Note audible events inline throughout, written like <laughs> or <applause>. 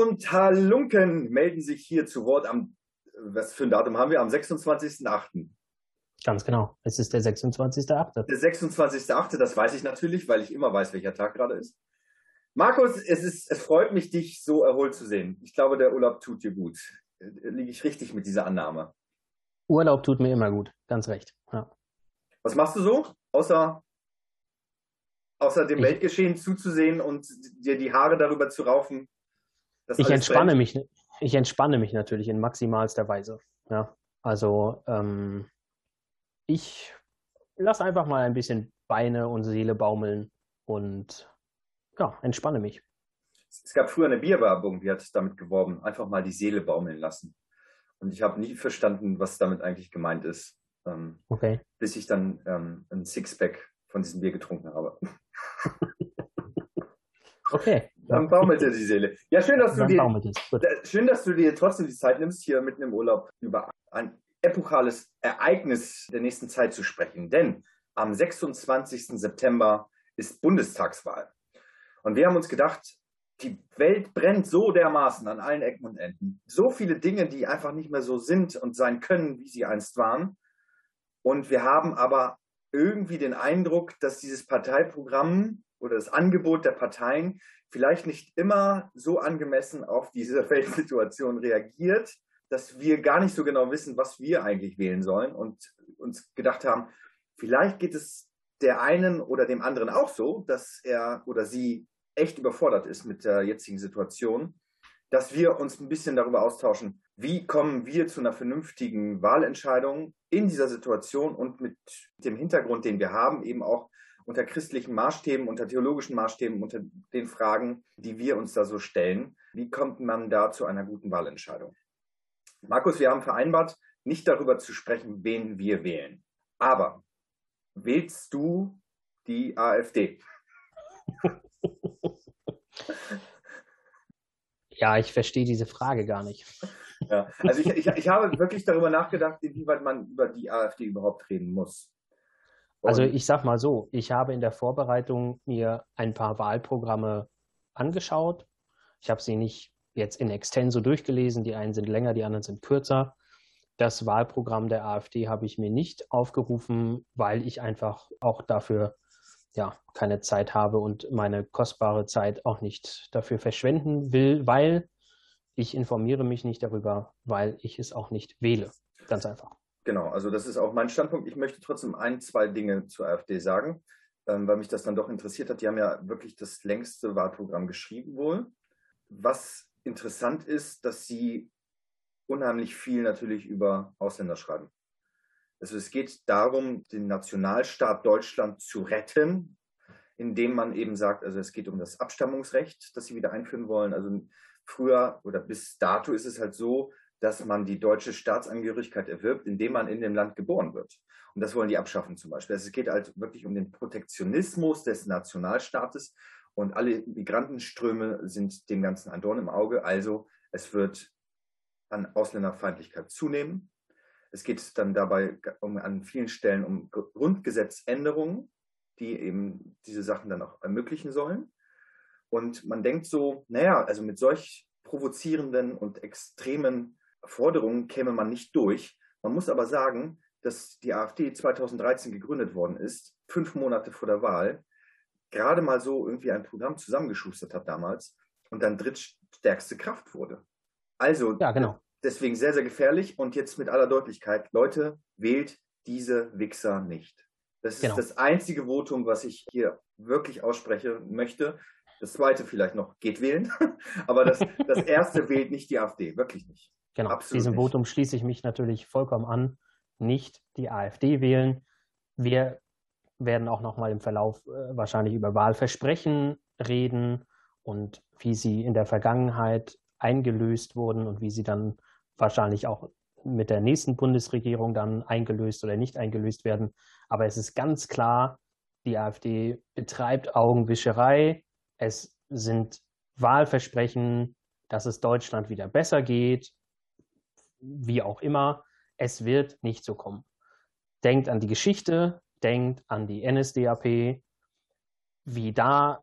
Und Halunken melden sich hier zu Wort am, was für ein Datum haben wir? Am 26.08. Ganz genau. Es ist der 26.08. Der 26.08., das weiß ich natürlich, weil ich immer weiß, welcher Tag gerade ist. Markus, es, ist, es freut mich, dich so erholt zu sehen. Ich glaube, der Urlaub tut dir gut. Liege ich richtig mit dieser Annahme? Urlaub tut mir immer gut, ganz recht. Ja. Was machst du so, außer, außer dem ich, Weltgeschehen zuzusehen und dir die Haare darüber zu raufen? Ich entspanne, mich, ich entspanne mich natürlich in maximalster Weise. Ja. Also ähm, ich lasse einfach mal ein bisschen Beine und Seele baumeln und ja, entspanne mich. Es gab früher eine Bierwerbung, die hat damit geworben, einfach mal die Seele baumeln lassen. Und ich habe nie verstanden, was damit eigentlich gemeint ist. Ähm, okay. Bis ich dann ähm, ein Sixpack von diesem Bier getrunken habe. <laughs> okay. Dann baumelte die Seele. Ja, schön, dass du dir, schön, dass du dir trotzdem die Zeit nimmst, hier mitten im Urlaub über ein epochales Ereignis der nächsten Zeit zu sprechen. Denn am 26. September ist Bundestagswahl. Und wir haben uns gedacht, die Welt brennt so dermaßen an allen Ecken und Enden. So viele Dinge, die einfach nicht mehr so sind und sein können, wie sie einst waren. Und wir haben aber irgendwie den Eindruck, dass dieses Parteiprogramm oder das Angebot der Parteien vielleicht nicht immer so angemessen auf diese <laughs> Weltsituation reagiert, dass wir gar nicht so genau wissen, was wir eigentlich wählen sollen und uns gedacht haben, vielleicht geht es der einen oder dem anderen auch so, dass er oder sie echt überfordert ist mit der jetzigen Situation, dass wir uns ein bisschen darüber austauschen, wie kommen wir zu einer vernünftigen Wahlentscheidung in dieser Situation und mit dem Hintergrund, den wir haben, eben auch unter christlichen Maßstäben, unter theologischen Maßstäben, unter den Fragen, die wir uns da so stellen. Wie kommt man da zu einer guten Wahlentscheidung? Markus, wir haben vereinbart, nicht darüber zu sprechen, wen wir wählen. Aber wählst du die AfD? <laughs> Ja, ich verstehe diese Frage gar nicht. Ja, also ich, ich, ich habe wirklich darüber nachgedacht, inwieweit man über die AfD überhaupt reden muss. Also ich sag mal so, ich habe in der Vorbereitung mir ein paar Wahlprogramme angeschaut. Ich habe sie nicht jetzt in extenso durchgelesen. Die einen sind länger, die anderen sind kürzer. Das Wahlprogramm der AfD habe ich mir nicht aufgerufen, weil ich einfach auch dafür ja, keine Zeit habe und meine kostbare Zeit auch nicht dafür verschwenden will, weil ich informiere mich nicht darüber, weil ich es auch nicht wähle. Ganz einfach. Genau, also das ist auch mein Standpunkt. Ich möchte trotzdem ein, zwei Dinge zur AfD sagen, ähm, weil mich das dann doch interessiert hat. Die haben ja wirklich das längste Wahlprogramm geschrieben wohl. Was interessant ist, dass sie unheimlich viel natürlich über Ausländer schreiben. Also es geht darum, den Nationalstaat Deutschland zu retten, indem man eben sagt, also es geht um das Abstammungsrecht, das sie wieder einführen wollen. Also früher oder bis dato ist es halt so, dass man die deutsche Staatsangehörigkeit erwirbt, indem man in dem Land geboren wird. Und das wollen die abschaffen zum Beispiel. Also es geht halt wirklich um den Protektionismus des Nationalstaates und alle Migrantenströme sind dem Ganzen ein Dorn im Auge. Also es wird an Ausländerfeindlichkeit zunehmen. Es geht dann dabei um, an vielen Stellen um Grundgesetzänderungen, die eben diese Sachen dann auch ermöglichen sollen. Und man denkt so, naja, also mit solch provozierenden und extremen Forderungen käme man nicht durch. Man muss aber sagen, dass die AfD 2013 gegründet worden ist, fünf Monate vor der Wahl, gerade mal so irgendwie ein Programm zusammengeschustert hat damals und dann drittstärkste Kraft wurde. Also ja, genau. deswegen sehr, sehr gefährlich. Und jetzt mit aller Deutlichkeit, Leute, wählt diese Wichser nicht. Das genau. ist das einzige Votum, was ich hier wirklich aussprechen möchte. Das zweite vielleicht noch, geht wählen. <laughs> Aber das, das erste wählt nicht die AfD, wirklich nicht. Genau, Absolut diesem nicht. Votum schließe ich mich natürlich vollkommen an. Nicht die AfD wählen. Wir werden auch nochmal im Verlauf äh, wahrscheinlich über Wahlversprechen reden und wie sie in der Vergangenheit eingelöst wurden und wie sie dann wahrscheinlich auch mit der nächsten Bundesregierung dann eingelöst oder nicht eingelöst werden. Aber es ist ganz klar, die AfD betreibt Augenwischerei. Es sind Wahlversprechen, dass es Deutschland wieder besser geht, wie auch immer. Es wird nicht so kommen. Denkt an die Geschichte, denkt an die NSDAP, wie da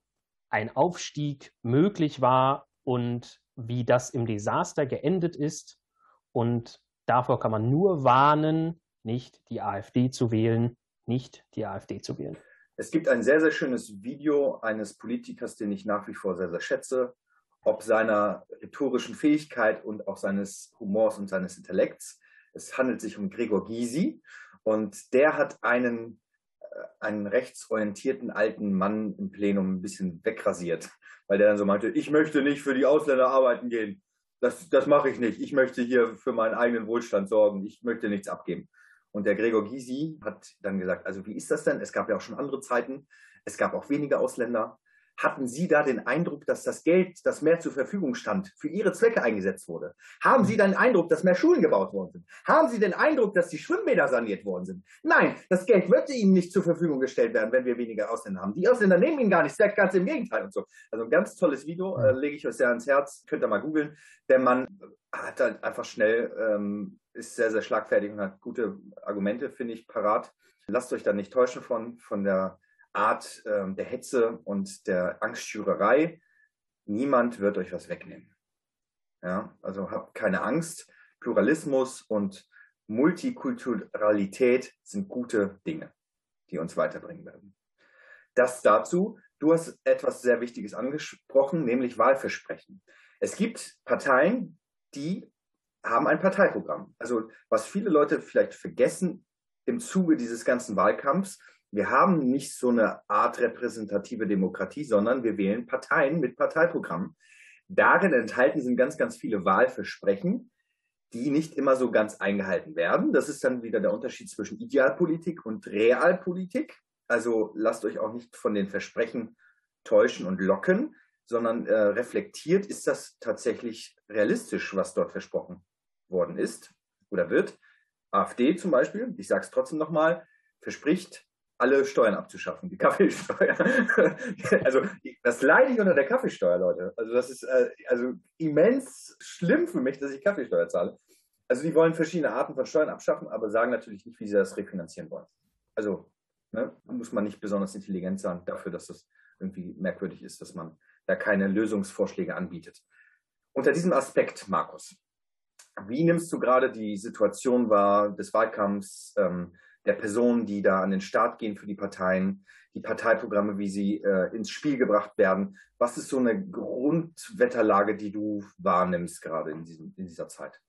ein Aufstieg möglich war und wie das im Desaster geendet ist. Und davor kann man nur warnen, nicht die AfD zu wählen, nicht die AfD zu wählen. Es gibt ein sehr, sehr schönes Video eines Politikers, den ich nach wie vor sehr, sehr schätze, ob seiner rhetorischen Fähigkeit und auch seines Humors und seines Intellekts. Es handelt sich um Gregor Gysi und der hat einen, äh, einen rechtsorientierten alten Mann im Plenum ein bisschen wegrasiert, weil der dann so meinte, ich möchte nicht für die Ausländer arbeiten gehen. Das, das mache ich nicht. Ich möchte hier für meinen eigenen Wohlstand sorgen. Ich möchte nichts abgeben. Und der Gregor Gysi hat dann gesagt, also wie ist das denn? Es gab ja auch schon andere Zeiten. Es gab auch wenige Ausländer. Hatten Sie da den Eindruck, dass das Geld, das mehr zur Verfügung stand, für Ihre Zwecke eingesetzt wurde? Haben Sie den Eindruck, dass mehr Schulen gebaut worden sind? Haben Sie den Eindruck, dass die Schwimmbäder saniert worden sind? Nein, das Geld wird Ihnen nicht zur Verfügung gestellt werden, wenn wir weniger Ausländer haben. Die Ausländer nehmen Ihnen gar nichts weg, ganz im Gegenteil und so. Also ein ganz tolles Video, äh, lege ich euch sehr ans Herz, könnt ihr mal googeln. Der Mann hat halt einfach schnell, ähm, ist sehr, sehr schlagfertig und hat gute Argumente, finde ich, parat. Lasst euch da nicht täuschen von, von der Art äh, der Hetze und der Angstschürerei. Niemand wird euch was wegnehmen. Ja, also habt keine Angst. Pluralismus und Multikulturalität sind gute Dinge, die uns weiterbringen werden. Das dazu. Du hast etwas sehr Wichtiges angesprochen, nämlich Wahlversprechen. Es gibt Parteien, die haben ein Parteiprogramm. Also was viele Leute vielleicht vergessen im Zuge dieses ganzen Wahlkampfs, wir haben nicht so eine Art repräsentative Demokratie, sondern wir wählen Parteien mit Parteiprogrammen. Darin enthalten sind ganz, ganz viele Wahlversprechen, die nicht immer so ganz eingehalten werden. Das ist dann wieder der Unterschied zwischen Idealpolitik und Realpolitik. Also lasst euch auch nicht von den Versprechen täuschen und locken, sondern äh, reflektiert, ist das tatsächlich realistisch, was dort versprochen worden ist oder wird. AfD zum Beispiel, ich sage es trotzdem nochmal, verspricht alle Steuern abzuschaffen, die <laughs> Kaffeesteuer. <laughs> also das leide ich unter der Kaffeesteuer, Leute. Also das ist äh, also immens schlimm für mich, dass ich Kaffeesteuer zahle. Also die wollen verschiedene Arten von Steuern abschaffen, aber sagen natürlich nicht, wie sie das refinanzieren wollen. Also ne, muss man nicht besonders intelligent sein dafür, dass das irgendwie merkwürdig ist, dass man da keine Lösungsvorschläge anbietet. Unter diesem Aspekt, Markus, wie nimmst du gerade die Situation wahr des Wahlkampfs? Ähm, der Personen, die da an den Start gehen für die Parteien, die Parteiprogramme, wie sie äh, ins Spiel gebracht werden. Was ist so eine Grundwetterlage, die du wahrnimmst gerade in, diesem, in dieser Zeit?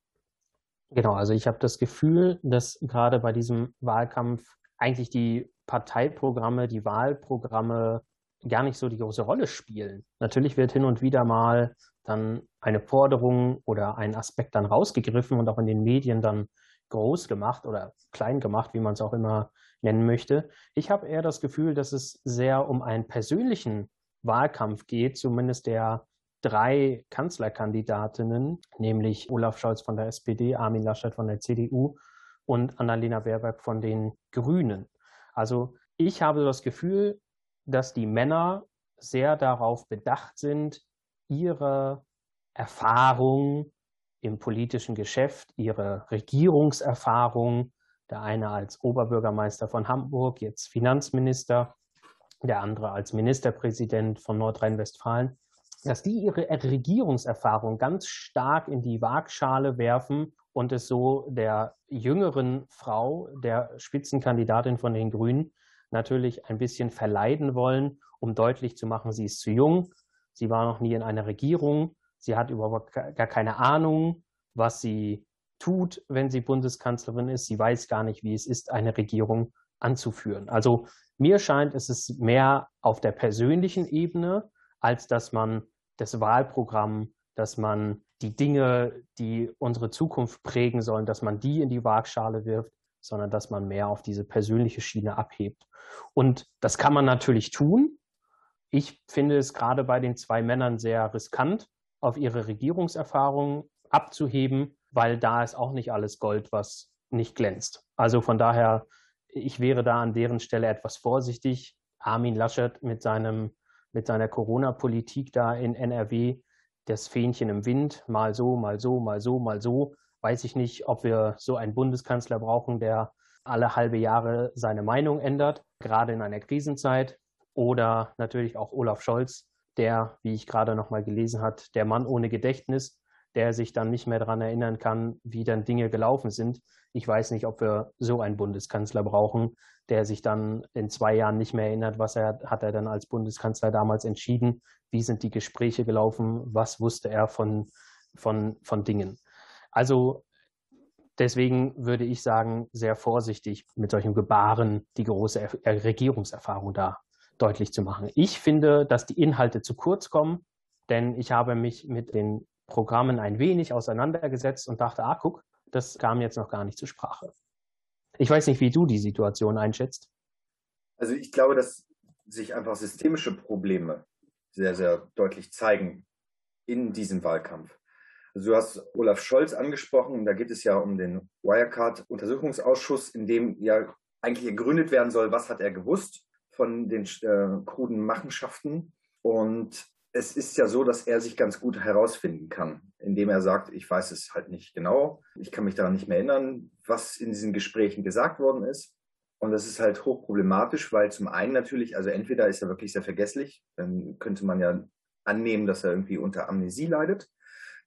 Genau, also ich habe das Gefühl, dass gerade bei diesem Wahlkampf eigentlich die Parteiprogramme, die Wahlprogramme gar nicht so die große Rolle spielen. Natürlich wird hin und wieder mal dann eine Forderung oder ein Aspekt dann rausgegriffen und auch in den Medien dann groß gemacht oder klein gemacht, wie man es auch immer nennen möchte. Ich habe eher das Gefühl, dass es sehr um einen persönlichen Wahlkampf geht, zumindest der drei Kanzlerkandidatinnen, nämlich Olaf Scholz von der SPD, Armin Laschet von der CDU und Annalena Baerbock von den Grünen. Also ich habe das Gefühl, dass die Männer sehr darauf bedacht sind, ihre Erfahrung im politischen Geschäft, ihre Regierungserfahrung, der eine als Oberbürgermeister von Hamburg, jetzt Finanzminister, der andere als Ministerpräsident von Nordrhein-Westfalen, dass die ihre Regierungserfahrung ganz stark in die Waagschale werfen und es so der jüngeren Frau, der Spitzenkandidatin von den Grünen, natürlich ein bisschen verleiden wollen, um deutlich zu machen, sie ist zu jung, sie war noch nie in einer Regierung, Sie hat überhaupt gar keine Ahnung, was sie tut, wenn sie Bundeskanzlerin ist. Sie weiß gar nicht, wie es ist, eine Regierung anzuführen. Also mir scheint, es ist mehr auf der persönlichen Ebene, als dass man das Wahlprogramm, dass man die Dinge, die unsere Zukunft prägen sollen, dass man die in die Waagschale wirft, sondern dass man mehr auf diese persönliche Schiene abhebt. Und das kann man natürlich tun. Ich finde es gerade bei den zwei Männern sehr riskant, auf ihre Regierungserfahrung abzuheben, weil da ist auch nicht alles Gold, was nicht glänzt. Also von daher, ich wäre da an deren Stelle etwas vorsichtig. Armin Laschet mit seinem, mit seiner Corona-Politik da in NRW, das Fähnchen im Wind, mal so, mal so, mal so, mal so. Weiß ich nicht, ob wir so einen Bundeskanzler brauchen, der alle halbe Jahre seine Meinung ändert, gerade in einer Krisenzeit. Oder natürlich auch Olaf Scholz, der, wie ich gerade nochmal gelesen hat, der Mann ohne Gedächtnis, der sich dann nicht mehr daran erinnern kann, wie dann Dinge gelaufen sind. Ich weiß nicht, ob wir so einen Bundeskanzler brauchen, der sich dann in zwei Jahren nicht mehr erinnert, was er hat er dann als Bundeskanzler damals entschieden, wie sind die Gespräche gelaufen, was wusste er von, von, von Dingen. Also deswegen würde ich sagen, sehr vorsichtig mit solchen Gebaren die große Regierungserfahrung da deutlich zu machen. Ich finde, dass die Inhalte zu kurz kommen, denn ich habe mich mit den Programmen ein wenig auseinandergesetzt und dachte, ah, guck, das kam jetzt noch gar nicht zur Sprache. Ich weiß nicht, wie du die Situation einschätzt. Also ich glaube, dass sich einfach systemische Probleme sehr, sehr deutlich zeigen in diesem Wahlkampf. Also du hast Olaf Scholz angesprochen, da geht es ja um den Wirecard-Untersuchungsausschuss, in dem ja eigentlich gegründet werden soll, was hat er gewusst von den äh, kruden Machenschaften. Und es ist ja so, dass er sich ganz gut herausfinden kann, indem er sagt, ich weiß es halt nicht genau, ich kann mich daran nicht mehr erinnern, was in diesen Gesprächen gesagt worden ist. Und das ist halt hochproblematisch, weil zum einen natürlich, also entweder ist er wirklich sehr vergesslich, dann könnte man ja annehmen, dass er irgendwie unter Amnesie leidet.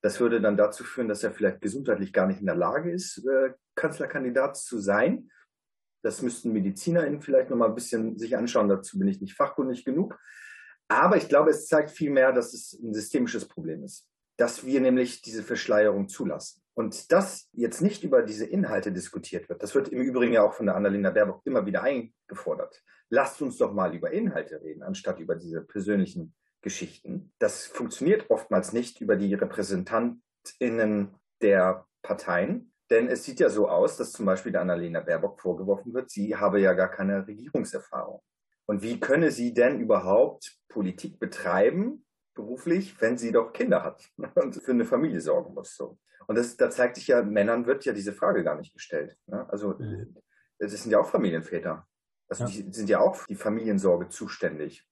Das würde dann dazu führen, dass er vielleicht gesundheitlich gar nicht in der Lage ist, äh, Kanzlerkandidat zu sein. Das müssten MedizinerInnen vielleicht nochmal ein bisschen sich anschauen. Dazu bin ich nicht fachkundig genug. Aber ich glaube, es zeigt vielmehr, dass es ein systemisches Problem ist, dass wir nämlich diese Verschleierung zulassen. Und dass jetzt nicht über diese Inhalte diskutiert wird, das wird im Übrigen ja auch von der Annalena Baerbock immer wieder eingefordert. Lasst uns doch mal über Inhalte reden, anstatt über diese persönlichen Geschichten. Das funktioniert oftmals nicht über die RepräsentantInnen der Parteien. Denn es sieht ja so aus, dass zum Beispiel der Annalena Baerbock vorgeworfen wird, sie habe ja gar keine Regierungserfahrung. Und wie könne sie denn überhaupt Politik betreiben, beruflich, wenn sie doch Kinder hat <laughs> und für eine Familie sorgen muss? So. Und das, da zeigt sich ja, Männern wird ja diese Frage gar nicht gestellt. Ne? Also, mhm. das sind ja auch Familienväter. Also, ja. die sind ja auch die Familiensorge zuständig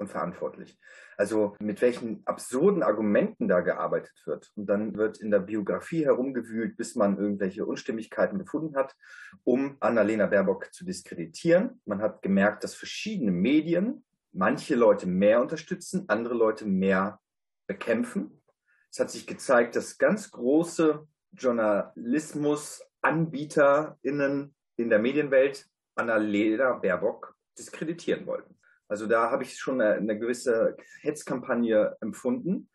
und verantwortlich. Also mit welchen absurden Argumenten da gearbeitet wird. Und dann wird in der Biografie herumgewühlt, bis man irgendwelche Unstimmigkeiten gefunden hat, um Annalena Baerbock zu diskreditieren. Man hat gemerkt, dass verschiedene Medien manche Leute mehr unterstützen, andere Leute mehr bekämpfen. Es hat sich gezeigt, dass ganz große Journalismus-AnbieterInnen in der Medienwelt Annalena Baerbock diskreditieren wollten. Also da habe ich schon eine, eine gewisse Hetzkampagne empfunden.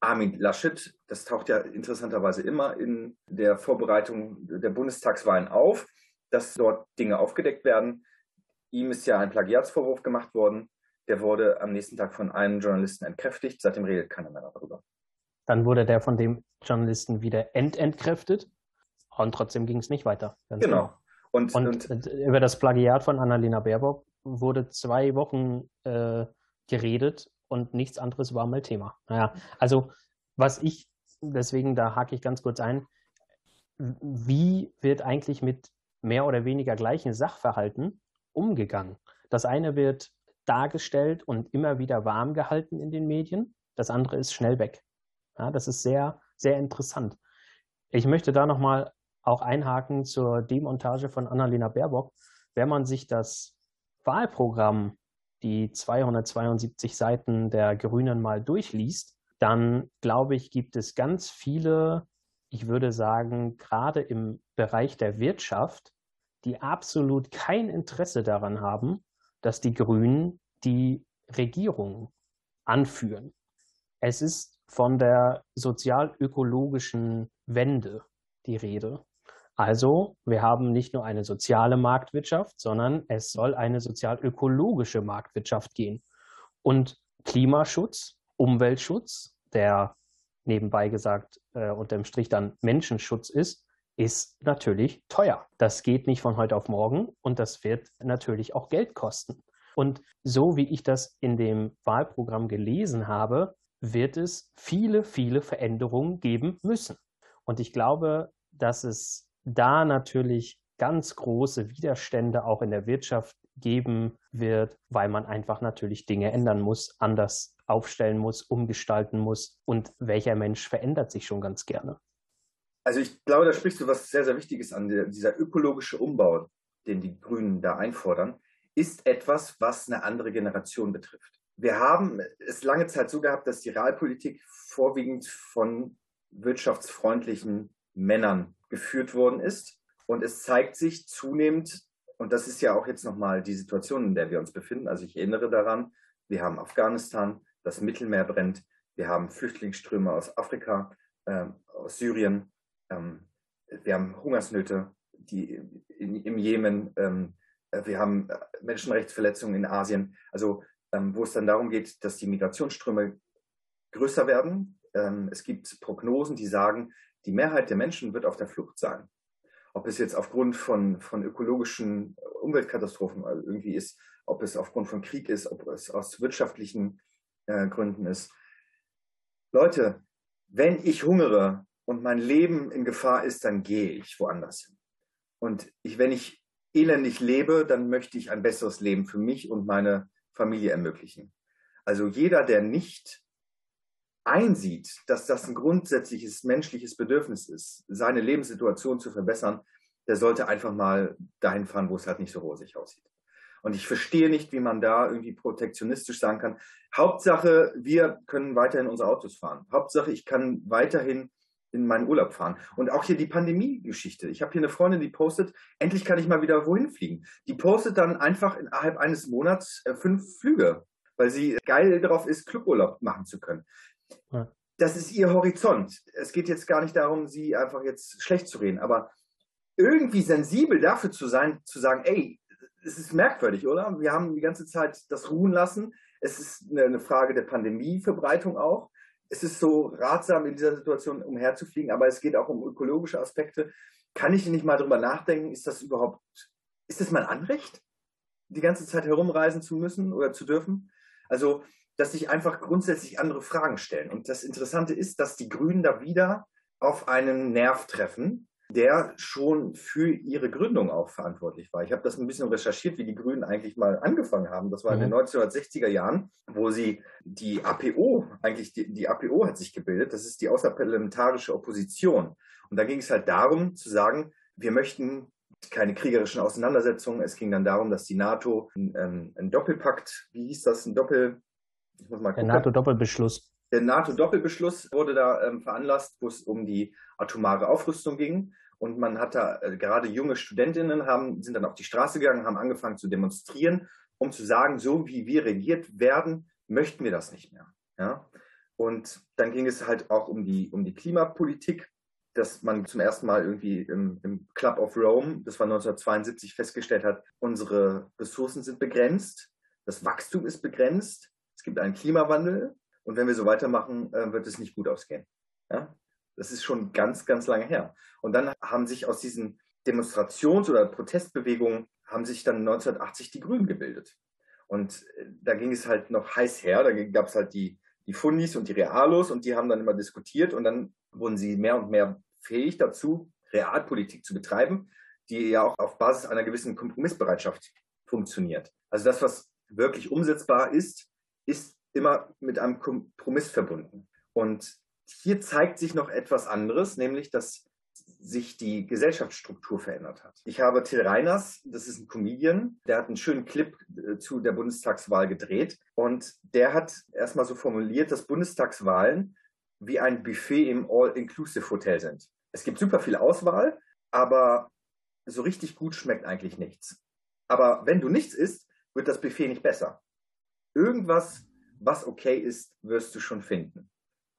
Armin Laschet, das taucht ja interessanterweise immer in der Vorbereitung der Bundestagswahlen auf, dass dort Dinge aufgedeckt werden. Ihm ist ja ein Plagiatsvorwurf gemacht worden. Der wurde am nächsten Tag von einem Journalisten entkräftigt. Seitdem redet keiner mehr darüber. Dann wurde der von dem Journalisten wieder ententkräftet und trotzdem ging es nicht weiter. Genau. genau. Und, und, und, über das Plagiat von Annalena Baerbock wurde zwei Wochen äh, geredet und nichts anderes war mal Thema. Naja, also was ich, deswegen da hake ich ganz kurz ein, wie wird eigentlich mit mehr oder weniger gleichen Sachverhalten umgegangen? Das eine wird dargestellt und immer wieder warm gehalten in den Medien, das andere ist schnell weg. Ja, das ist sehr, sehr interessant. Ich möchte da nochmal auch einhaken zur Demontage von Annalena Baerbock. Wenn man sich das Wahlprogramm die 272 Seiten der Grünen mal durchliest, dann glaube ich, gibt es ganz viele, ich würde sagen, gerade im Bereich der Wirtschaft, die absolut kein Interesse daran haben, dass die Grünen die Regierung anführen. Es ist von der sozialökologischen Wende die Rede. Also, wir haben nicht nur eine soziale Marktwirtschaft, sondern es soll eine sozial-ökologische Marktwirtschaft gehen. Und Klimaschutz, Umweltschutz, der nebenbei gesagt äh, unterm Strich dann Menschenschutz ist, ist natürlich teuer. Das geht nicht von heute auf morgen und das wird natürlich auch Geld kosten. Und so wie ich das in dem Wahlprogramm gelesen habe, wird es viele, viele Veränderungen geben müssen. Und ich glaube, dass es da natürlich ganz große Widerstände auch in der Wirtschaft geben wird, weil man einfach natürlich Dinge ändern muss, anders aufstellen muss, umgestalten muss. Und welcher Mensch verändert sich schon ganz gerne? Also ich glaube, da sprichst du was sehr, sehr Wichtiges an. Dieser ökologische Umbau, den die Grünen da einfordern, ist etwas, was eine andere Generation betrifft. wir haben es lange Zeit so gehabt, dass die Realpolitik vorwiegend von wirtschaftsfreundlichen Männern geführt worden ist. Und es zeigt sich zunehmend, und das ist ja auch jetzt nochmal die Situation, in der wir uns befinden. Also ich erinnere daran, wir haben Afghanistan, das Mittelmeer brennt, wir haben Flüchtlingsströme aus Afrika, äh, aus Syrien, ähm, wir haben Hungersnöte die in, im Jemen, ähm, wir haben Menschenrechtsverletzungen in Asien. Also ähm, wo es dann darum geht, dass die Migrationsströme größer werden. Ähm, es gibt Prognosen, die sagen, die Mehrheit der Menschen wird auf der Flucht sein. Ob es jetzt aufgrund von, von ökologischen Umweltkatastrophen irgendwie ist, ob es aufgrund von Krieg ist, ob es aus wirtschaftlichen äh, Gründen ist. Leute, wenn ich hungere und mein Leben in Gefahr ist, dann gehe ich woanders hin. Und ich, wenn ich elendig lebe, dann möchte ich ein besseres Leben für mich und meine Familie ermöglichen. Also jeder, der nicht einsieht, dass das ein grundsätzliches menschliches Bedürfnis ist, seine Lebenssituation zu verbessern, der sollte einfach mal dahin fahren, wo es halt nicht so rosig aussieht. Und ich verstehe nicht, wie man da irgendwie protektionistisch sagen kann. Hauptsache, wir können weiterhin unsere Autos fahren. Hauptsache, ich kann weiterhin in meinen Urlaub fahren. Und auch hier die Pandemie-Geschichte. Ich habe hier eine Freundin, die postet, endlich kann ich mal wieder wohin fliegen. Die postet dann einfach innerhalb eines Monats äh, fünf Flüge, weil sie geil darauf ist, Cluburlaub machen zu können. Ja. Das ist ihr Horizont. Es geht jetzt gar nicht darum, sie einfach jetzt schlecht zu reden, aber irgendwie sensibel dafür zu sein, zu sagen, ey, es ist merkwürdig, oder? Wir haben die ganze Zeit das ruhen lassen. Es ist eine Frage der Pandemieverbreitung auch es ist so ratsam, in dieser Situation umherzufliegen, aber es geht auch um ökologische Aspekte. Kann ich nicht mal drüber nachdenken, ist das überhaupt, ist das mein Anrecht, die ganze Zeit herumreisen zu müssen oder zu dürfen? Also, dass sich einfach grundsätzlich andere Fragen stellen. Und das Interessante ist, dass die Grünen da wieder auf einen Nerv treffen, der schon für ihre Gründung auch verantwortlich war. Ich habe das ein bisschen recherchiert, wie die Grünen eigentlich mal angefangen haben. Das war in den 1960er mhm. Jahren, wo sie die APO, eigentlich die, die APO hat sich gebildet, das ist die außerparlamentarische Opposition. Und da ging es halt darum zu sagen, wir möchten keine kriegerischen Auseinandersetzungen. Es ging dann darum, dass die NATO ein, ein Doppelpakt, wie hieß das, ein Doppel, ich muss mal gucken. Der NATO-Doppelbeschluss. Der NATO-Doppelbeschluss wurde da ähm, veranlasst, wo es um die atomare Aufrüstung ging. Und man hat da äh, gerade junge Studentinnen haben, sind dann auf die Straße gegangen, haben angefangen zu demonstrieren, um zu sagen, so wie wir regiert werden, möchten wir das nicht mehr. Ja? Und dann ging es halt auch um die, um die Klimapolitik, dass man zum ersten Mal irgendwie im, im Club of Rome, das war 1972, festgestellt hat, unsere Ressourcen sind begrenzt, das Wachstum ist begrenzt, gibt einen Klimawandel und wenn wir so weitermachen, äh, wird es nicht gut ausgehen. Ja? Das ist schon ganz, ganz lange her. Und dann haben sich aus diesen Demonstrations- oder Protestbewegungen haben sich dann 1980 die Grünen gebildet. Und äh, da ging es halt noch heiß her. Da gab es halt die, die Fundis und die Realos und die haben dann immer diskutiert und dann wurden sie mehr und mehr fähig dazu, Realpolitik zu betreiben, die ja auch auf Basis einer gewissen Kompromissbereitschaft funktioniert. Also das, was wirklich umsetzbar ist, ist immer mit einem Kompromiss verbunden. Und hier zeigt sich noch etwas anderes, nämlich dass sich die Gesellschaftsstruktur verändert hat. Ich habe Till Reiners, das ist ein Comedian, der hat einen schönen Clip äh, zu der Bundestagswahl gedreht und der hat erstmal so formuliert, dass Bundestagswahlen wie ein Buffet im All-Inclusive-Hotel sind. Es gibt super viel Auswahl, aber so richtig gut schmeckt eigentlich nichts. Aber wenn du nichts isst, wird das Buffet nicht besser. Irgendwas, was okay ist, wirst du schon finden.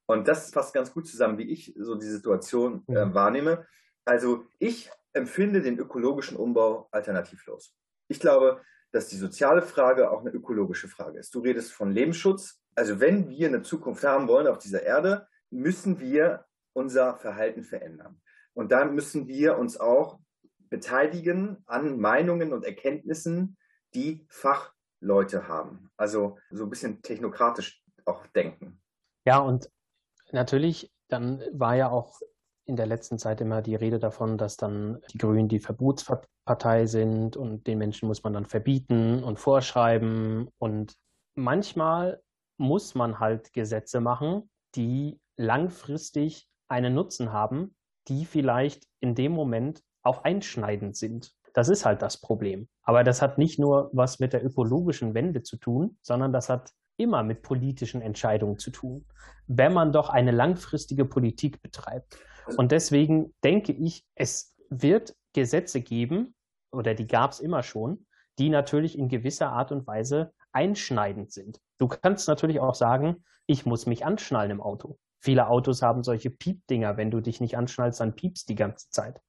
Und das passt ganz gut zusammen, wie ich so die Situation äh, wahrnehme. Also ich empfinde den ökologischen Umbau alternativlos. Ich glaube, dass die soziale Frage auch eine ökologische Frage ist. Du redest von Lebensschutz. Also wenn wir eine Zukunft haben wollen auf dieser Erde, müssen wir unser Verhalten verändern. Und da müssen wir uns auch beteiligen an Meinungen und Erkenntnissen, die Fachleute haben. Also so ein bisschen technokratisch auch denken. Ja, und Natürlich, dann war ja auch in der letzten Zeit immer die Rede davon, dass dann die Grünen die Verbotspartei sind und den Menschen muss man dann verbieten und vorschreiben. Und manchmal muss man halt Gesetze machen, die langfristig einen Nutzen haben, die vielleicht in dem Moment auch einschneidend sind. Das ist halt das Problem. Aber das hat nicht nur was mit der ökologischen Wende zu tun, sondern das hat immer mit politischen Entscheidungen zu tun, wenn man doch eine langfristige Politik betreibt. Und deswegen denke ich, es wird Gesetze geben, oder die gab es immer schon, die natürlich in gewisser Art und Weise einschneidend sind. Du kannst natürlich auch sagen, ich muss mich anschnallen im Auto. Viele Autos haben solche Piepdinger. Wenn du dich nicht anschnallst, dann piepst die ganze Zeit.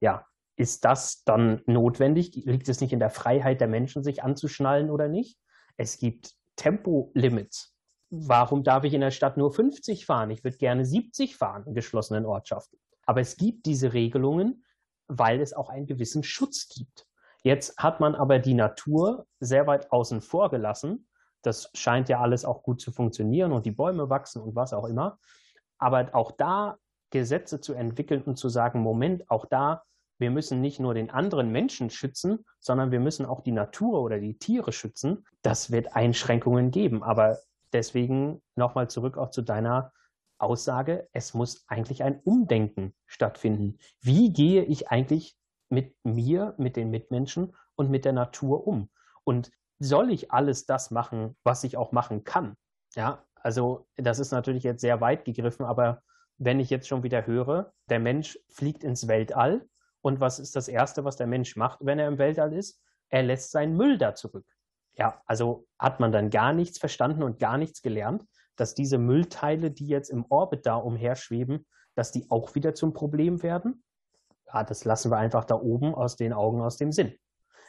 Ja, ist das dann notwendig? Liegt es nicht in der Freiheit der Menschen, sich anzuschnallen oder nicht? Es gibt Tempolimits. Warum darf ich in der Stadt nur 50 fahren? Ich würde gerne 70 fahren in geschlossenen Ortschaften. Aber es gibt diese Regelungen, weil es auch einen gewissen Schutz gibt. Jetzt hat man aber die Natur sehr weit außen vor gelassen. Das scheint ja alles auch gut zu funktionieren und die Bäume wachsen und was auch immer. Aber auch da Gesetze zu entwickeln und zu sagen, Moment, auch da, wir müssen nicht nur den anderen Menschen schützen, sondern wir müssen auch die Natur oder die Tiere schützen. Das wird Einschränkungen geben. Aber deswegen nochmal zurück auch zu deiner Aussage, es muss eigentlich ein Umdenken stattfinden. Wie gehe ich eigentlich mit mir, mit den Mitmenschen und mit der Natur um? Und soll ich alles das machen, was ich auch machen kann? Ja, also das ist natürlich jetzt sehr weit gegriffen, aber wenn ich jetzt schon wieder höre, der Mensch fliegt ins Weltall und was ist das Erste, was der Mensch macht, wenn er im Weltall ist? Er lässt seinen Müll da zurück. Ja, also hat man dann gar nichts verstanden und gar nichts gelernt, dass diese Müllteile, die jetzt im Orbit da umherschweben, dass die auch wieder zum Problem werden? Ja, das lassen wir einfach da oben aus den Augen, aus dem Sinn.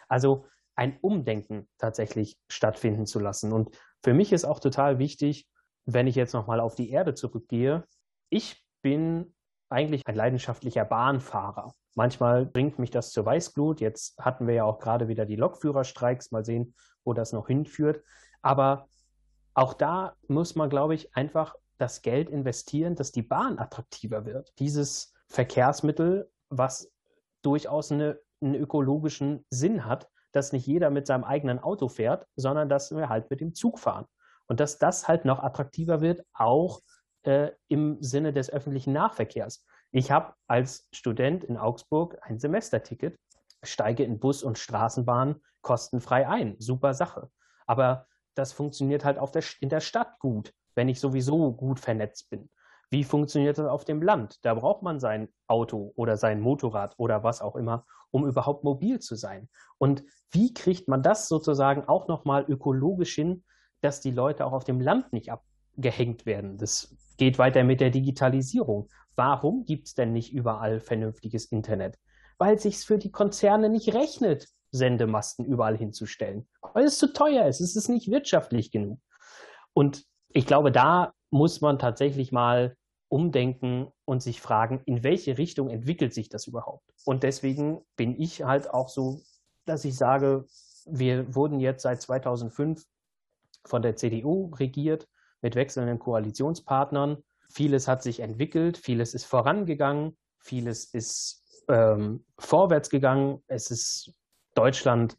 Also ein Umdenken tatsächlich stattfinden zu lassen. Und für mich ist auch total wichtig, wenn ich jetzt nochmal auf die Erde zurückgehe, ich bin eigentlich ein leidenschaftlicher Bahnfahrer. Manchmal bringt mich das zur Weißglut. Jetzt hatten wir ja auch gerade wieder die Lokführerstreiks. Mal sehen, wo das noch hinführt. Aber auch da muss man, glaube ich, einfach das Geld investieren, dass die Bahn attraktiver wird. Dieses Verkehrsmittel, was durchaus eine, einen ökologischen Sinn hat, dass nicht jeder mit seinem eigenen Auto fährt, sondern dass wir halt mit dem Zug fahren. Und dass das halt noch attraktiver wird, auch äh, im Sinne des öffentlichen Nahverkehrs. Ich habe als Student in Augsburg ein Semesterticket, steige in Bus und Straßenbahn kostenfrei ein. Super Sache. Aber das funktioniert halt auf der, in der Stadt gut, wenn ich sowieso gut vernetzt bin. Wie funktioniert das auf dem Land? Da braucht man sein Auto oder sein Motorrad oder was auch immer, um überhaupt mobil zu sein. Und wie kriegt man das sozusagen auch nochmal ökologisch hin, dass die Leute auch auf dem Land nicht abgehängt werden? Das geht weiter mit der Digitalisierung. Warum gibt es denn nicht überall vernünftiges Internet? Weil sich für die Konzerne nicht rechnet, Sendemasten überall hinzustellen. Weil es zu teuer ist. Es ist nicht wirtschaftlich genug. Und ich glaube, da muss man tatsächlich mal umdenken und sich fragen, in welche Richtung entwickelt sich das überhaupt? Und deswegen bin ich halt auch so, dass ich sage, wir wurden jetzt seit 2005 von der CDU regiert mit wechselnden Koalitionspartnern. Vieles hat sich entwickelt, vieles ist vorangegangen, vieles ist ähm, vorwärts gegangen. Es ist Deutschland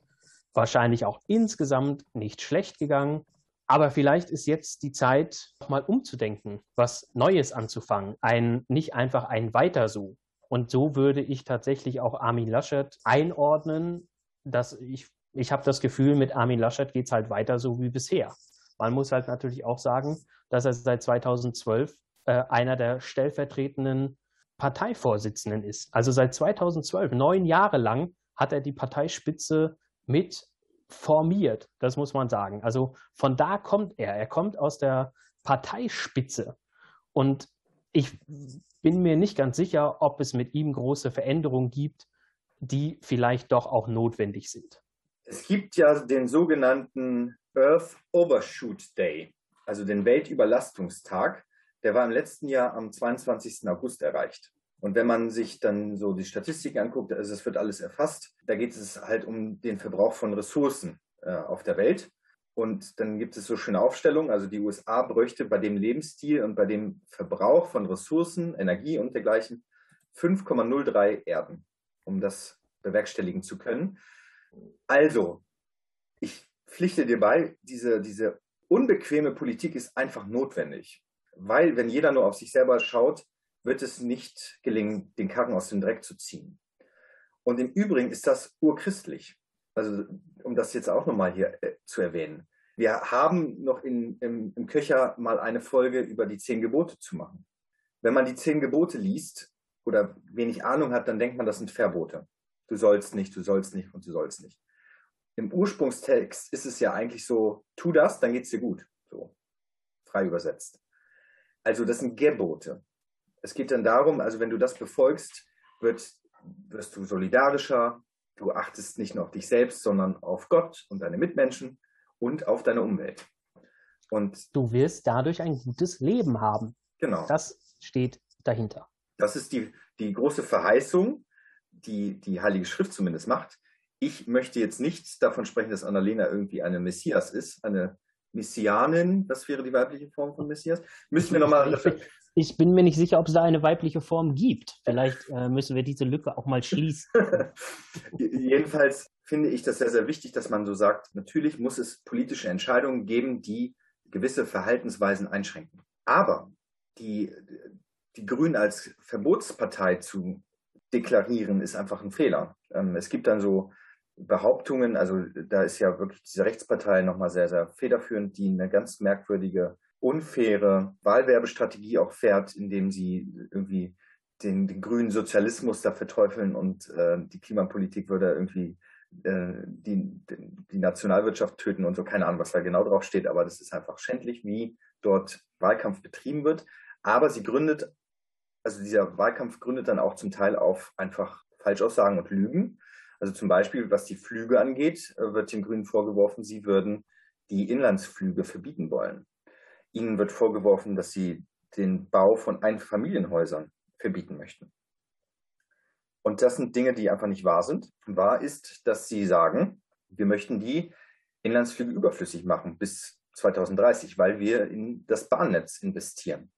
wahrscheinlich auch insgesamt nicht schlecht gegangen. Aber vielleicht ist jetzt die Zeit, mal umzudenken, was Neues anzufangen, ein, nicht einfach ein Weiter so. Und so würde ich tatsächlich auch Armin Laschet einordnen, dass ich, ich habe das Gefühl, mit Armin Laschet geht es halt weiter so wie bisher. Man muss halt natürlich auch sagen, dass er seit 2012 äh, einer der stellvertretenden Parteivorsitzenden ist. Also seit 2012, neun Jahre lang, hat er die Parteispitze mit formiert, das muss man sagen. Also von da kommt er. Er kommt aus der Parteispitze. Und ich bin mir nicht ganz sicher, ob es mit ihm große Veränderungen gibt, die vielleicht doch auch notwendig sind. Es gibt ja den sogenannten Earth Overshoot Day, also den Weltüberlastungstag. Der war im letzten Jahr am 22. August erreicht. Und wenn man sich dann so die Statistiken anguckt, also es wird alles erfasst, da geht es halt um den Verbrauch von Ressourcen äh, auf der Welt. Und dann gibt es so schöne Aufstellungen. Also die USA bräuchte bei dem Lebensstil und bei dem Verbrauch von Ressourcen, Energie und dergleichen 5,03 Erden, um das bewerkstelligen zu können. Also, ich pflichte dir bei, diese, diese unbequeme Politik ist einfach notwendig. Weil, wenn jeder nur auf sich selber schaut, wird es nicht gelingen, den Karren aus dem Dreck zu ziehen. Und im Übrigen ist das urchristlich. Also, um das jetzt auch nochmal hier äh, zu erwähnen. Wir haben noch in, im, im Köcher mal eine Folge über die zehn Gebote zu machen. Wenn man die zehn Gebote liest oder wenig Ahnung hat, dann denkt man, das sind Verbote. Du sollst nicht, du sollst nicht und du sollst nicht. Im Ursprungstext ist es ja eigentlich so, tu das, dann geht's dir gut. So, frei übersetzt. Also das sind Gebote. Es geht dann darum, also wenn du das befolgst, wird, wirst du solidarischer, du achtest nicht nur auf dich selbst, sondern auf Gott und deine Mitmenschen und auf deine Umwelt. Und du wirst dadurch ein gutes Leben haben. Genau. Das steht dahinter. Das ist die, die große Verheißung, die die Heilige Schrift zumindest macht. Ich möchte jetzt nicht davon sprechen, dass Annalena irgendwie eine Messias ist, eine Messianin, das wäre die weibliche Form von Messias. Müssen wir nochmal. Ich bin mir nicht sicher, ob es da eine weibliche Form gibt. Vielleicht äh, müssen wir diese Lücke auch mal schließen. <laughs> Jedenfalls finde ich das sehr, sehr wichtig, dass man so sagt, natürlich muss es politische Entscheidungen geben, die gewisse Verhaltensweisen einschränken. Aber die, die Grünen als Verbotspartei zu deklarieren, ist einfach ein Fehler. Ähm, es gibt dann so Behauptungen, also da ist ja wirklich diese Rechtspartei nochmal sehr, sehr federführend, die eine ganz merkwürdige, unfaire Wahlwerbestrategie auch fährt, indem sie irgendwie den, den grünen Sozialismus da verteufeln und äh, die Klimapolitik würde irgendwie äh, die, die Nationalwirtschaft töten und so. Keine Ahnung, was da genau drauf steht, aber das ist einfach schändlich, wie dort Wahlkampf betrieben wird. Aber sie gründet, also dieser Wahlkampf gründet dann auch zum Teil auf einfach Falschaussagen und Lügen. Also zum Beispiel, was die Flüge angeht, äh, wird den Grünen vorgeworfen, sie würden die Inlandsflüge verbieten wollen. Ihnen wird vorgeworfen, dass sie den Bau von Einfamilienhäusern verbieten möchten. Und das sind Dinge, die einfach nicht wahr sind. Wahr ist, dass sie sagen, wir möchten die Inlandsflüge überflüssig machen bis 2030, weil wir in das Bahnnetz investieren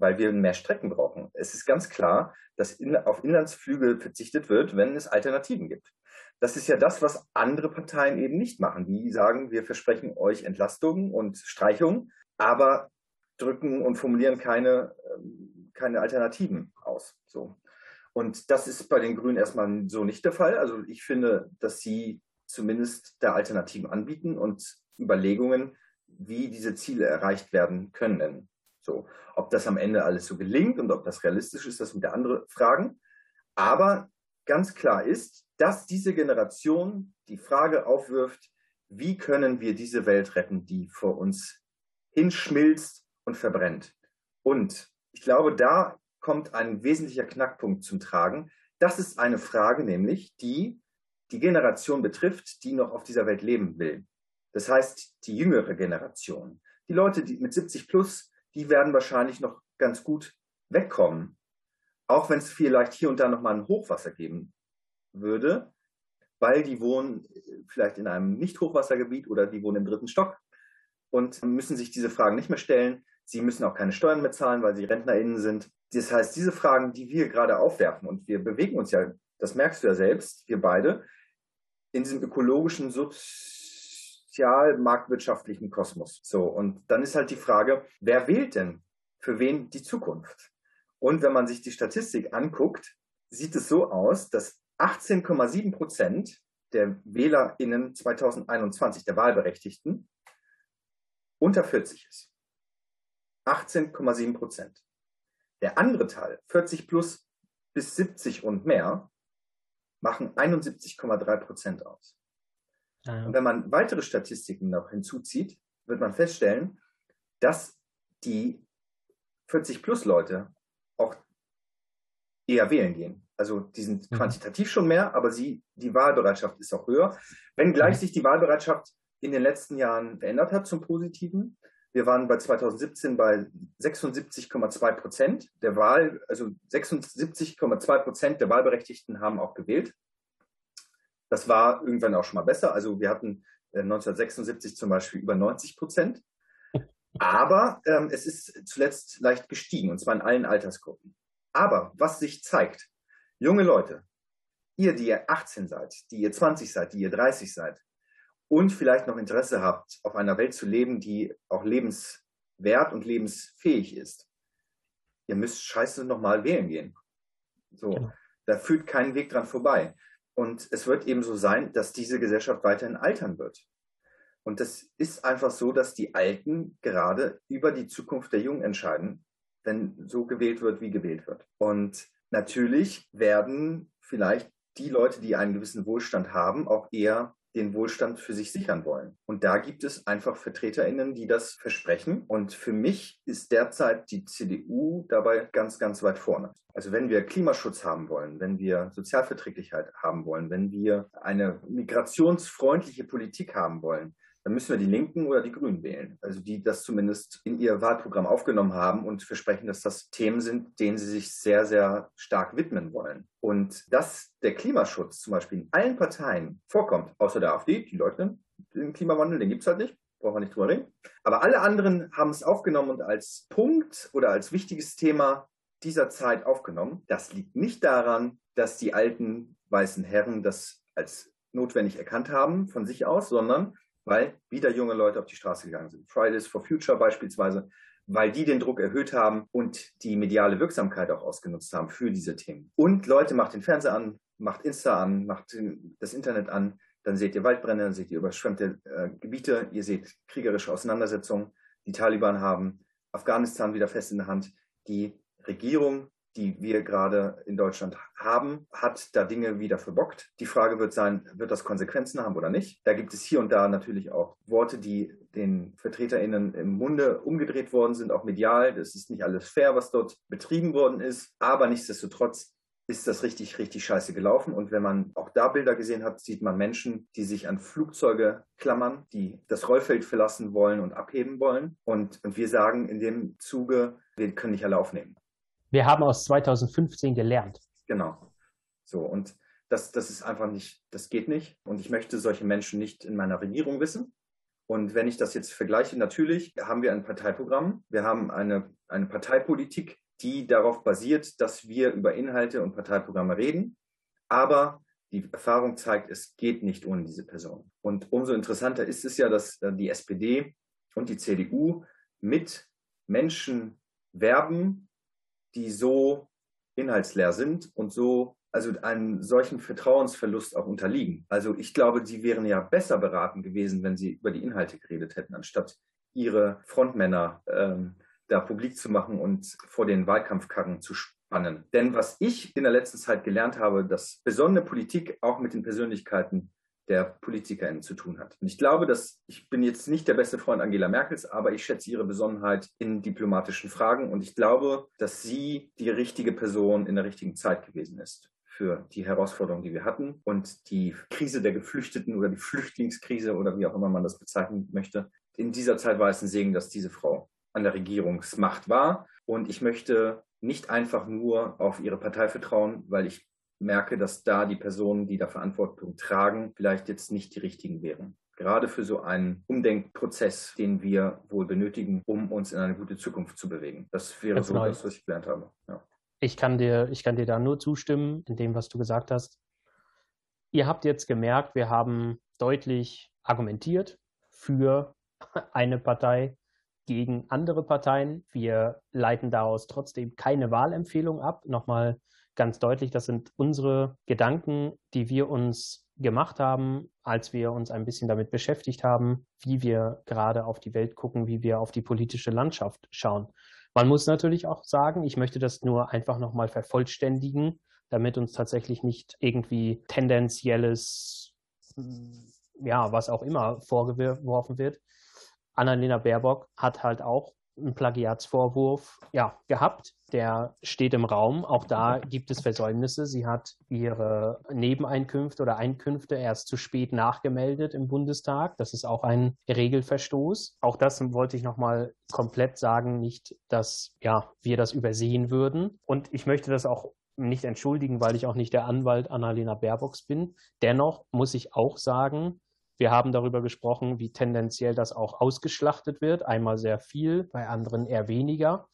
weil wir mehr Strecken brauchen. Es ist ganz klar, dass in, auf Inlandsflüge verzichtet wird, wenn es Alternativen gibt. Das ist ja das, was andere Parteien eben nicht machen. Die sagen, wir versprechen euch Entlastungen und Streichungen, aber drücken und formulieren keine, ähm, keine Alternativen aus. So. Und das ist bei den Grünen erstmal so nicht der Fall. Also ich finde, dass sie zumindest der Alternativen anbieten und Überlegungen, wie diese Ziele erreicht werden können. So, ob das am Ende alles so gelingt und ob das realistisch ist, das sind wieder andere Fragen. Aber ganz klar ist, dass diese Generation die Frage aufwirft, wie können wir diese Welt retten, die vor uns hinschmilzt und verbrennt. Und ich glaube, da kommt ein wesentlicher Knackpunkt zum Tragen. Das ist eine Frage nämlich, die die Generation betrifft, die noch auf dieser Welt leben will. Das heißt, die jüngere Generation. Die Leute, die mit 70 plus die werden wahrscheinlich noch ganz gut wegkommen. Auch wenn es vielleicht hier und da nochmal ein Hochwasser geben würde, weil die wohnen vielleicht in einem Nicht-Hochwassergebiet oder die wohnen im dritten Stock und müssen sich diese Fragen nicht mehr stellen. Sie müssen auch keine Steuern mehr zahlen, weil sie RentnerInnen sind. Das heißt, diese Fragen, die wir gerade aufwerfen, und wir bewegen uns ja, das merkst du ja selbst, wir beide, in diesem ökologischen, sozial-marktwirtschaftlichen Kosmos. So, und dann ist halt die Frage, wer wählt denn für wen die Zukunft? Und wenn man sich die Statistik anguckt, sieht es so aus, dass 18,7 Prozent der WählerInnen 2021, der Wahlberechtigten, unter 40 ist. 18,7 Prozent. Der andere Teil, 40 plus bis 70 und mehr, machen 71,3 Prozent aus. Ja. Und wenn man weitere Statistiken noch hinzuzieht, wird man feststellen, dass die 40-Plus-Leute auch eher wählen gehen. Also die sind mhm. quantitativ schon mehr, aber sie, die Wahlbereitschaft ist auch höher. Wenngleich mhm. sich die Wahlbereitschaft in den letzten Jahren verändert hat zum Positiven. Wir waren bei 2017 bei 76,2 Prozent der Wahl, also 76,2 Prozent der Wahlberechtigten haben auch gewählt. Das war irgendwann auch schon mal besser. Also wir hatten 1976 äh, zum Beispiel über 90 Prozent. Aber ähm, es ist zuletzt leicht gestiegen, und zwar in allen Altersgruppen. Aber was sich zeigt, junge Leute, ihr, die ihr 18 seid, die ihr 20 seid, die ihr 30 seid und vielleicht noch Interesse habt, auf einer Welt zu leben, die auch lebenswert und lebensfähig ist, ihr müsst scheiße nochmal wählen gehen. So, genau. da führt kein Weg dran vorbei. Und es wird eben so sein, dass diese Gesellschaft weiterhin altern wird. Und das ist einfach so, dass die Alten gerade über die Zukunft der Jungen entscheiden, wenn so gewählt wird, wie gewählt wird. Und natürlich werden vielleicht die Leute, die einen gewissen Wohlstand haben, auch eher den Wohlstand für sich sichern wollen. Und da gibt es einfach VertreterInnen, die das versprechen. Und für mich ist derzeit die CDU dabei ganz, ganz weit vorne. Also wenn wir Klimaschutz haben wollen, wenn wir Sozialverträglichkeit haben wollen, wenn wir eine migrationsfreundliche Politik haben wollen, dann müssen wir die Linken oder die Grünen wählen. Also die das zumindest in ihr Wahlprogramm aufgenommen haben und versprechen, dass das Themen sind, denen sie sich sehr, sehr stark widmen wollen. Und dass der Klimaschutz zum Beispiel in allen Parteien vorkommt, außer der AfD, die leugnen den Klimawandel, den gibt es halt nicht, brauchen wir nicht drüber reden. Aber alle anderen haben es aufgenommen und als Punkt oder als wichtiges Thema dieser Zeit aufgenommen. Das liegt nicht daran, dass die alten weißen Herren das als notwendig erkannt haben von sich aus, sondern weil wieder junge Leute auf die Straße gegangen sind. Fridays for Future beispielsweise, weil die den Druck erhöht haben und die mediale Wirksamkeit auch ausgenutzt haben für diese Themen. Und Leute, macht den Fernseher an, macht Insta an, macht das Internet an, dann seht ihr Waldbrände, dann seht ihr überschwemmte äh, Gebiete, ihr seht kriegerische Auseinandersetzungen. Die Taliban haben Afghanistan wieder fest in der Hand. Die Regierung die wir gerade in Deutschland haben, hat da Dinge wieder verbockt. Die Frage wird sein, wird das Konsequenzen haben oder nicht? Da gibt es hier und da natürlich auch Worte, die den VertreterInnen im Munde umgedreht worden sind, auch medial. Das ist nicht alles fair, was dort betrieben worden ist. Aber nichtsdestotrotz ist das richtig, richtig scheiße gelaufen. Und wenn man auch da Bilder gesehen hat, sieht man Menschen, die sich an Flugzeuge klammern, die das Rollfeld verlassen wollen und abheben wollen. Und, und wir sagen in dem Zuge, wir können nicht alle aufnehmen. Wir haben aus 2015 gelernt. Genau. So, und das, das ist einfach nicht, das geht nicht. Und ich möchte solche Menschen nicht in meiner Regierung wissen. Und wenn ich das jetzt vergleiche, natürlich haben wir ein Parteiprogramm, wir haben eine, eine Parteipolitik, die darauf basiert, dass wir über Inhalte und Parteiprogramme reden. Aber die Erfahrung zeigt, es geht nicht ohne diese Person. Und umso interessanter ist es ja, dass äh, die SPD und die CDU mit Menschen werben, die so inhaltsleer sind und so, also einen solchen Vertrauensverlust auch unterliegen. Also ich glaube, sie wären ja besser beraten gewesen, wenn sie über die Inhalte geredet hätten, anstatt ihre Frontmänner ähm, da publik zu machen und vor den Wahlkampfkarren zu spannen. Denn was ich in der letzten Zeit gelernt habe, dass besondere Politik auch mit den Persönlichkeiten der PolitikerInnen zu tun hat. Und ich glaube, dass ich bin jetzt nicht der beste Freund Angela Merkels, aber ich schätze ihre Besonnenheit in diplomatischen Fragen und ich glaube, dass sie die richtige Person in der richtigen Zeit gewesen ist für die Herausforderungen, die wir hatten und die Krise der Geflüchteten oder die Flüchtlingskrise oder wie auch immer man das bezeichnen möchte. In dieser Zeit war es ein Segen, dass diese Frau an der Regierungsmacht war und ich möchte nicht einfach nur auf ihre Partei vertrauen, weil ich merke, dass da die Personen, die da Verantwortung tragen, vielleicht jetzt nicht die richtigen wären. Gerade für so einen Umdenkprozess, den wir wohl benötigen, um uns in eine gute Zukunft zu bewegen. Das wäre Ganz so neu. das, was ich gelernt habe. Ja. Ich kann dir, ich kann dir da nur zustimmen in dem, was du gesagt hast. Ihr habt jetzt gemerkt, wir haben deutlich argumentiert für <laughs> eine Partei gegen andere Parteien. Wir leiten daraus trotzdem keine Wahlempfehlung ab. Nochmal ganz deutlich, das sind unsere Gedanken, die wir uns gemacht haben, als wir uns ein bisschen damit beschäftigt haben, wie wir gerade auf die Welt gucken, wie wir auf die politische Landschaft schauen. Man muss natürlich auch sagen, ich möchte das nur einfach nochmal vervollständigen, damit uns tatsächlich nicht irgendwie tendenzielles, ja, was auch immer vorgeworfen wird. Annalena Baerbock hat halt auch einen Plagiatsvorwurf ja, gehabt. Der steht im Raum. Auch da gibt es Versäumnisse. Sie hat ihre Nebeneinkünfte oder Einkünfte erst zu spät nachgemeldet im Bundestag. Das ist auch ein Regelverstoß. Auch das wollte ich nochmal komplett sagen, nicht, dass ja, wir das übersehen würden. Und ich möchte das auch nicht entschuldigen, weil ich auch nicht der Anwalt Annalena Baerbocks bin. Dennoch muss ich auch sagen, wir haben darüber gesprochen, wie tendenziell das auch ausgeschlachtet wird. Einmal sehr viel, bei anderen eher weniger.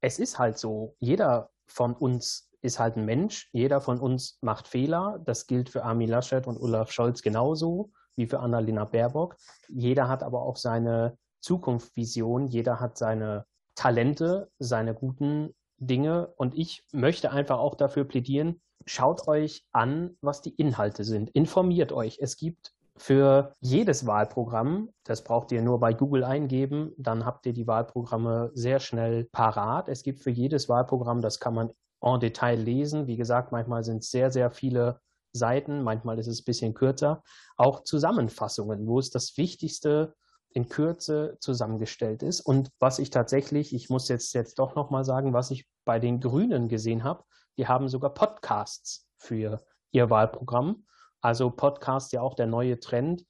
Es ist halt so, jeder von uns ist halt ein Mensch, jeder von uns macht Fehler. Das gilt für Armin Laschet und Olaf Scholz genauso wie für Annalena Baerbock. Jeder hat aber auch seine Zukunftsvision, jeder hat seine Talente, seine guten Dinge. Und ich möchte einfach auch dafür plädieren, schaut euch an, was die Inhalte sind. Informiert euch. Es gibt für jedes Wahlprogramm. Das braucht ihr nur bei Google eingeben, dann habt ihr die Wahlprogramme sehr schnell parat. Es gibt für jedes Wahlprogramm, das kann man en Detail lesen. Wie gesagt, manchmal sind es sehr, sehr viele Seiten, manchmal ist es ein bisschen kürzer. Auch Zusammenfassungen, wo es das Wichtigste in Kürze zusammengestellt ist. Und was ich tatsächlich, ich muss jetzt, jetzt doch nochmal sagen, was ich bei den Grünen gesehen habe, die haben sogar Podcasts für ihr Wahlprogramm. Also Podcast ja auch der neue Trend,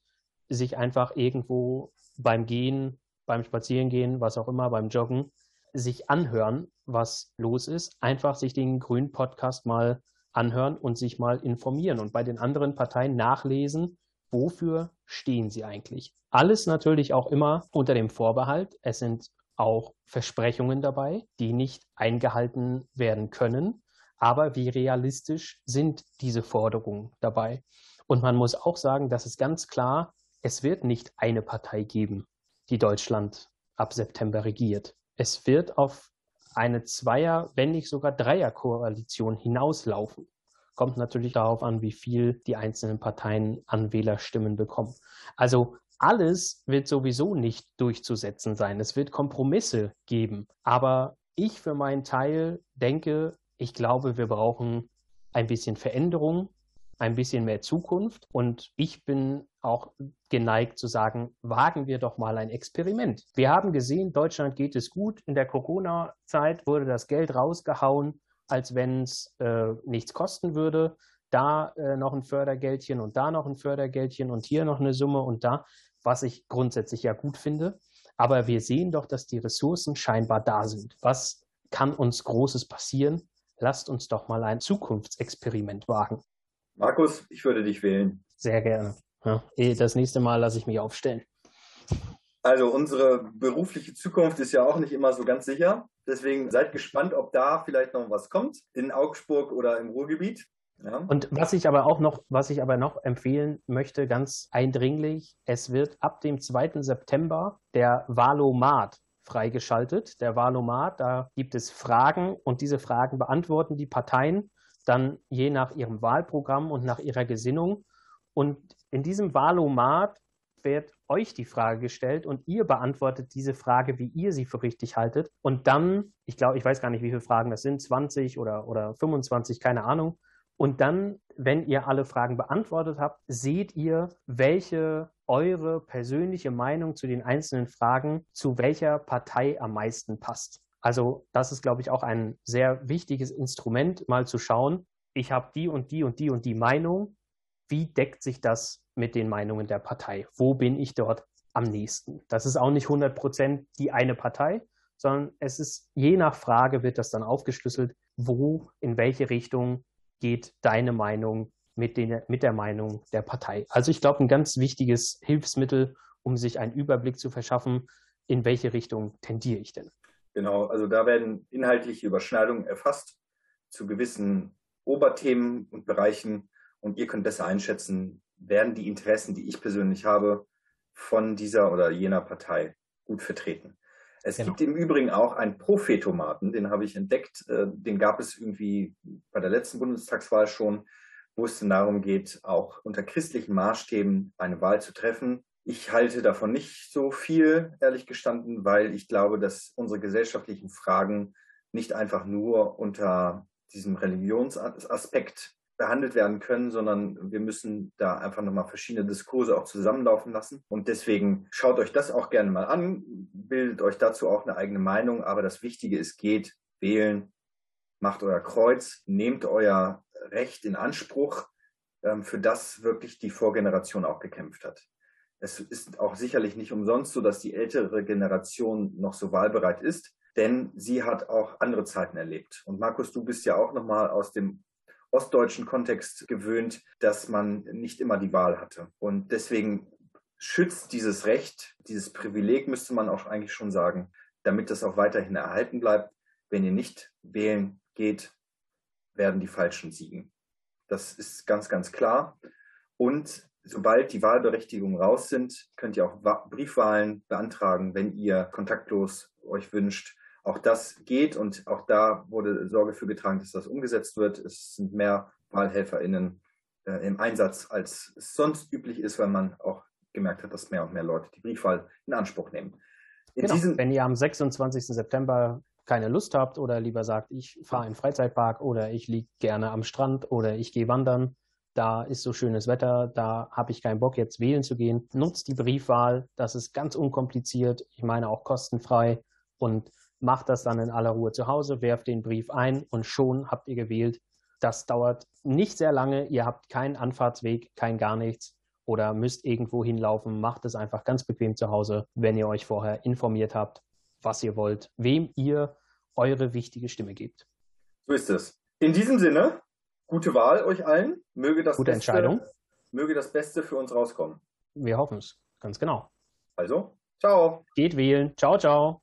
sich einfach irgendwo beim Gehen, beim Spazierengehen, was auch immer, beim Joggen, sich anhören, was los ist. Einfach sich den grünen Podcast mal anhören und sich mal informieren und bei den anderen Parteien nachlesen, wofür stehen sie eigentlich. Alles natürlich auch immer unter dem Vorbehalt, es sind auch Versprechungen dabei, die nicht eingehalten werden können. Aber wie realistisch sind diese Forderungen dabei? Und man muss auch sagen, dass es ganz klar, es wird nicht eine Partei geben, die Deutschland ab September regiert. Es wird auf eine Zweier-, wenn nicht sogar Dreier-Koalition hinauslaufen. Kommt natürlich darauf an, wie viel die einzelnen Parteien an Wählerstimmen bekommen. Also alles wird sowieso nicht durchzusetzen sein. Es wird Kompromisse geben. Aber ich für meinen Teil denke, ich glaube, wir brauchen ein bisschen Veränderung, ein bisschen mehr Zukunft. Und ich bin auch geneigt zu sagen, wagen wir doch mal ein Experiment. Wir haben gesehen, Deutschland geht es gut. In der Corona-Zeit wurde das Geld rausgehauen, als wenn es äh, nichts kosten würde. Da äh, noch ein Fördergeldchen und da noch ein Fördergeldchen und hier noch eine Summe und da, was ich grundsätzlich ja gut finde. Aber wir sehen doch, dass die Ressourcen scheinbar da sind. Was kann uns Großes passieren? Lasst uns doch mal ein Zukunftsexperiment wagen. Markus, ich würde dich wählen. Sehr gerne. Ja, eh, das nächste Mal lasse ich mich aufstellen. Also unsere berufliche Zukunft ist ja auch nicht immer so ganz sicher. Deswegen seid gespannt, ob da vielleicht noch was kommt in Augsburg oder im Ruhrgebiet. Ja. Und was ich aber auch noch, was ich aber noch empfehlen möchte, ganz eindringlich, es wird ab dem 2. September der Valomat freigeschaltet, der Wahlomat. Da gibt es Fragen und diese Fragen beantworten die Parteien dann je nach ihrem Wahlprogramm und nach ihrer Gesinnung. Und in diesem Wahlomat wird euch die Frage gestellt und ihr beantwortet diese Frage, wie ihr sie für richtig haltet. Und dann, ich glaube, ich weiß gar nicht, wie viele Fragen das sind, 20 oder, oder 25, keine Ahnung. Und dann, wenn ihr alle Fragen beantwortet habt, seht ihr, welche eure persönliche Meinung zu den einzelnen Fragen zu welcher Partei am meisten passt. Also das ist, glaube ich, auch ein sehr wichtiges Instrument, mal zu schauen, ich habe die und die und die und die Meinung. Wie deckt sich das mit den Meinungen der Partei? Wo bin ich dort am nächsten? Das ist auch nicht 100 Prozent die eine Partei, sondern es ist je nach Frage wird das dann aufgeschlüsselt, wo, in welche Richtung geht deine Meinung mit, den, mit der Meinung der Partei. Also ich glaube, ein ganz wichtiges Hilfsmittel, um sich einen Überblick zu verschaffen, in welche Richtung tendiere ich denn. Genau, also da werden inhaltliche Überschneidungen erfasst zu gewissen Oberthemen und Bereichen und ihr könnt besser einschätzen, werden die Interessen, die ich persönlich habe, von dieser oder jener Partei gut vertreten. Es genau. gibt im Übrigen auch einen Prophetomaten, den habe ich entdeckt. Äh, den gab es irgendwie bei der letzten Bundestagswahl schon, wo es dann darum geht, auch unter christlichen Maßstäben eine Wahl zu treffen. Ich halte davon nicht so viel, ehrlich gestanden, weil ich glaube, dass unsere gesellschaftlichen Fragen nicht einfach nur unter diesem Religionsaspekt behandelt werden können, sondern wir müssen da einfach nochmal verschiedene Diskurse auch zusammenlaufen lassen. Und deswegen schaut euch das auch gerne mal an, bildet euch dazu auch eine eigene Meinung. Aber das Wichtige ist, geht wählen, macht euer Kreuz, nehmt euer Recht in Anspruch, ähm, für das wirklich die Vorgeneration auch gekämpft hat. Es ist auch sicherlich nicht umsonst so, dass die ältere Generation noch so wahlbereit ist, denn sie hat auch andere Zeiten erlebt. Und Markus, du bist ja auch nochmal aus dem ostdeutschen Kontext gewöhnt, dass man nicht immer die Wahl hatte. Und deswegen schützt dieses Recht, dieses Privileg, müsste man auch eigentlich schon sagen, damit das auch weiterhin erhalten bleibt. Wenn ihr nicht wählen geht, werden die Falschen siegen. Das ist ganz, ganz klar. Und sobald die Wahlberechtigungen raus sind, könnt ihr auch Briefwahlen beantragen, wenn ihr kontaktlos euch wünscht. Auch das geht und auch da wurde Sorge für getragen, dass das umgesetzt wird. Es sind mehr WahlhelferInnen äh, im Einsatz, als es sonst üblich ist, weil man auch gemerkt hat, dass mehr und mehr Leute die Briefwahl in Anspruch nehmen. In genau. Wenn ihr am 26. September keine Lust habt oder lieber sagt, ich fahre in den Freizeitpark oder ich liege gerne am Strand oder ich gehe wandern, da ist so schönes Wetter, da habe ich keinen Bock jetzt wählen zu gehen. Nutzt die Briefwahl, das ist ganz unkompliziert, ich meine auch kostenfrei und macht das dann in aller Ruhe zu Hause, werft den Brief ein und schon habt ihr gewählt. Das dauert nicht sehr lange, ihr habt keinen Anfahrtsweg, kein gar nichts oder müsst irgendwo hinlaufen, macht es einfach ganz bequem zu Hause, wenn ihr euch vorher informiert habt, was ihr wollt, wem ihr eure wichtige Stimme gebt. So ist es. In diesem Sinne, gute Wahl euch allen. Möge das, gute Beste, Entscheidung. möge das Beste für uns rauskommen. Wir hoffen es, ganz genau. Also, ciao. Geht wählen. Ciao, ciao.